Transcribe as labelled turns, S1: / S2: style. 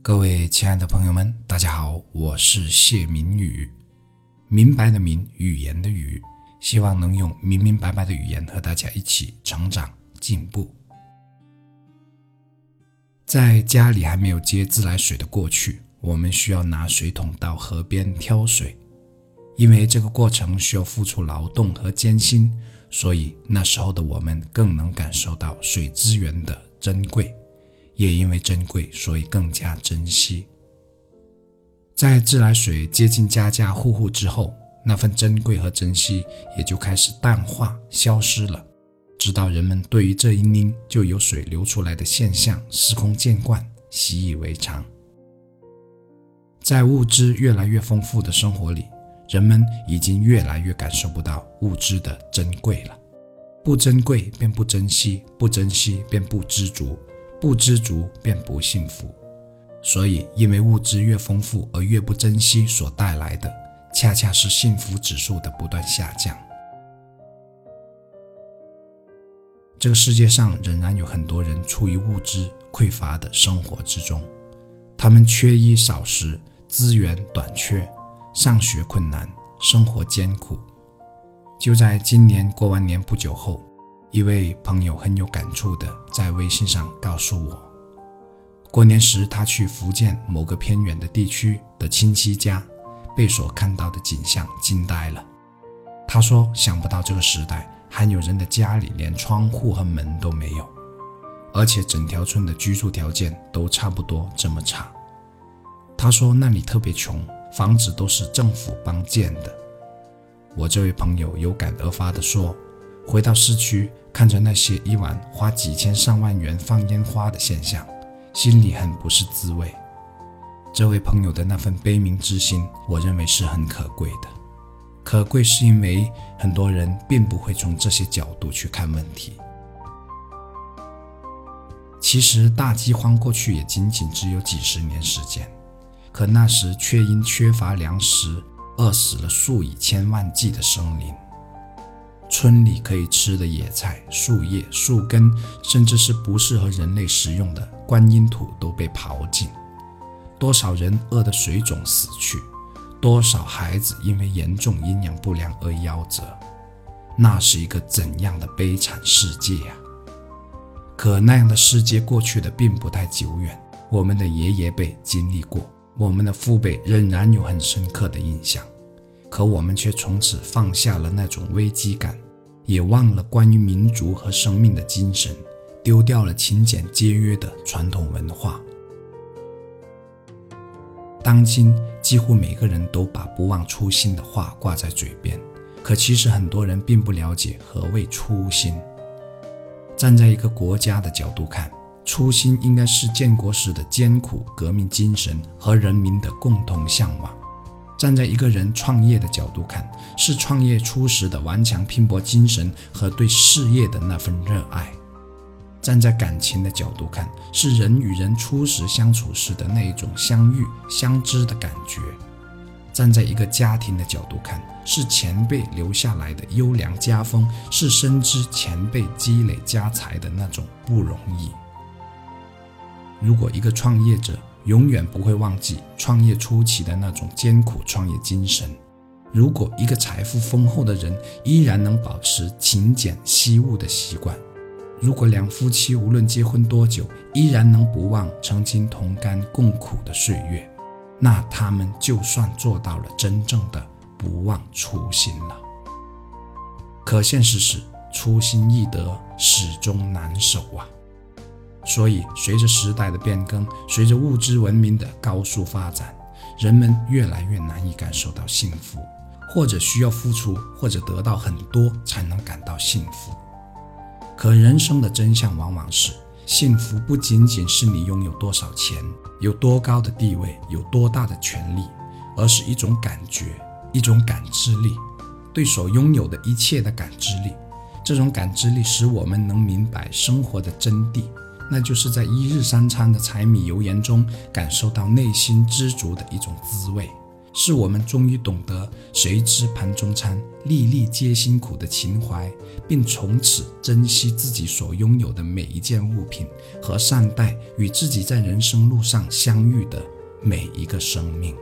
S1: 各位亲爱的朋友们，大家好，我是谢明宇，明白的明，语言的语，希望能用明明白白的语言和大家一起成长进步。在家里还没有接自来水的过去，我们需要拿水桶到河边挑水，因为这个过程需要付出劳动和艰辛，所以那时候的我们更能感受到水资源的珍贵。也因为珍贵，所以更加珍惜。在自来水接近家家户户之后，那份珍贵和珍惜也就开始淡化、消失了。直到人们对于这一拧就有水流出来的现象司空见惯、习以为常。在物质越来越丰富的生活里，人们已经越来越感受不到物质的珍贵了。不珍贵便不珍惜，不珍惜便不知足。不知足便不幸福，所以因为物质越丰富而越不珍惜，所带来的恰恰是幸福指数的不断下降。这个世界上仍然有很多人处于物质匮乏的生活之中，他们缺衣少食，资源短缺，上学困难，生活艰苦。就在今年过完年不久后。一位朋友很有感触的在微信上告诉我，过年时他去福建某个偏远的地区的亲戚家，被所看到的景象惊呆了。他说：“想不到这个时代还有人的家里连窗户和门都没有，而且整条村的居住条件都差不多这么差。”他说：“那里特别穷，房子都是政府帮建的。”我这位朋友有感而发地说。回到市区，看着那些一晚花几千上万元放烟花的现象，心里很不是滋味。这位朋友的那份悲悯之心，我认为是很可贵的。可贵是因为很多人并不会从这些角度去看问题。其实大饥荒过去也仅仅只有几十年时间，可那时却因缺乏粮食，饿死了数以千万计的生灵。村里可以吃的野菜、树叶、树根，甚至是不适合人类食用的观音土都被刨尽。多少人饿得水肿死去，多少孩子因为严重营养不良而夭折。那是一个怎样的悲惨世界呀！可那样的世界过去的并不太久远，我们的爷爷辈经历过，我们的父辈仍然有很深刻的印象。可我们却从此放下了那种危机感，也忘了关于民族和生命的精神，丢掉了勤俭节约的传统文化。当今几乎每个人都把“不忘初心”的话挂在嘴边，可其实很多人并不了解何谓初心。站在一个国家的角度看，初心应该是建国时的艰苦革命精神和人民的共同向往。站在一个人创业的角度看，是创业初时的顽强拼搏精神和对事业的那份热爱；站在感情的角度看，是人与人初时相处时的那一种相遇相知的感觉；站在一个家庭的角度看，是前辈留下来的优良家风，是深知前辈积累家财的那种不容易。如果一个创业者，永远不会忘记创业初期的那种艰苦创业精神。如果一个财富丰厚的人依然能保持勤俭惜物的习惯，如果两夫妻无论结婚多久依然能不忘曾经同甘共苦的岁月，那他们就算做到了真正的不忘初心了。可现实是，初心易得，始终难守啊。所以，随着时代的变更，随着物质文明的高速发展，人们越来越难以感受到幸福，或者需要付出，或者得到很多才能感到幸福。可人生的真相往往是，幸福不仅仅是你拥有多少钱，有多高的地位，有多大的权利，而是一种感觉，一种感知力，对所拥有的一切的感知力。这种感知力使我们能明白生活的真谛。那就是在一日三餐的柴米油盐中感受到内心知足的一种滋味，是我们终于懂得“谁知盘中餐，粒粒皆辛苦”的情怀，并从此珍惜自己所拥有的每一件物品，和善待与自己在人生路上相遇的每一个生命。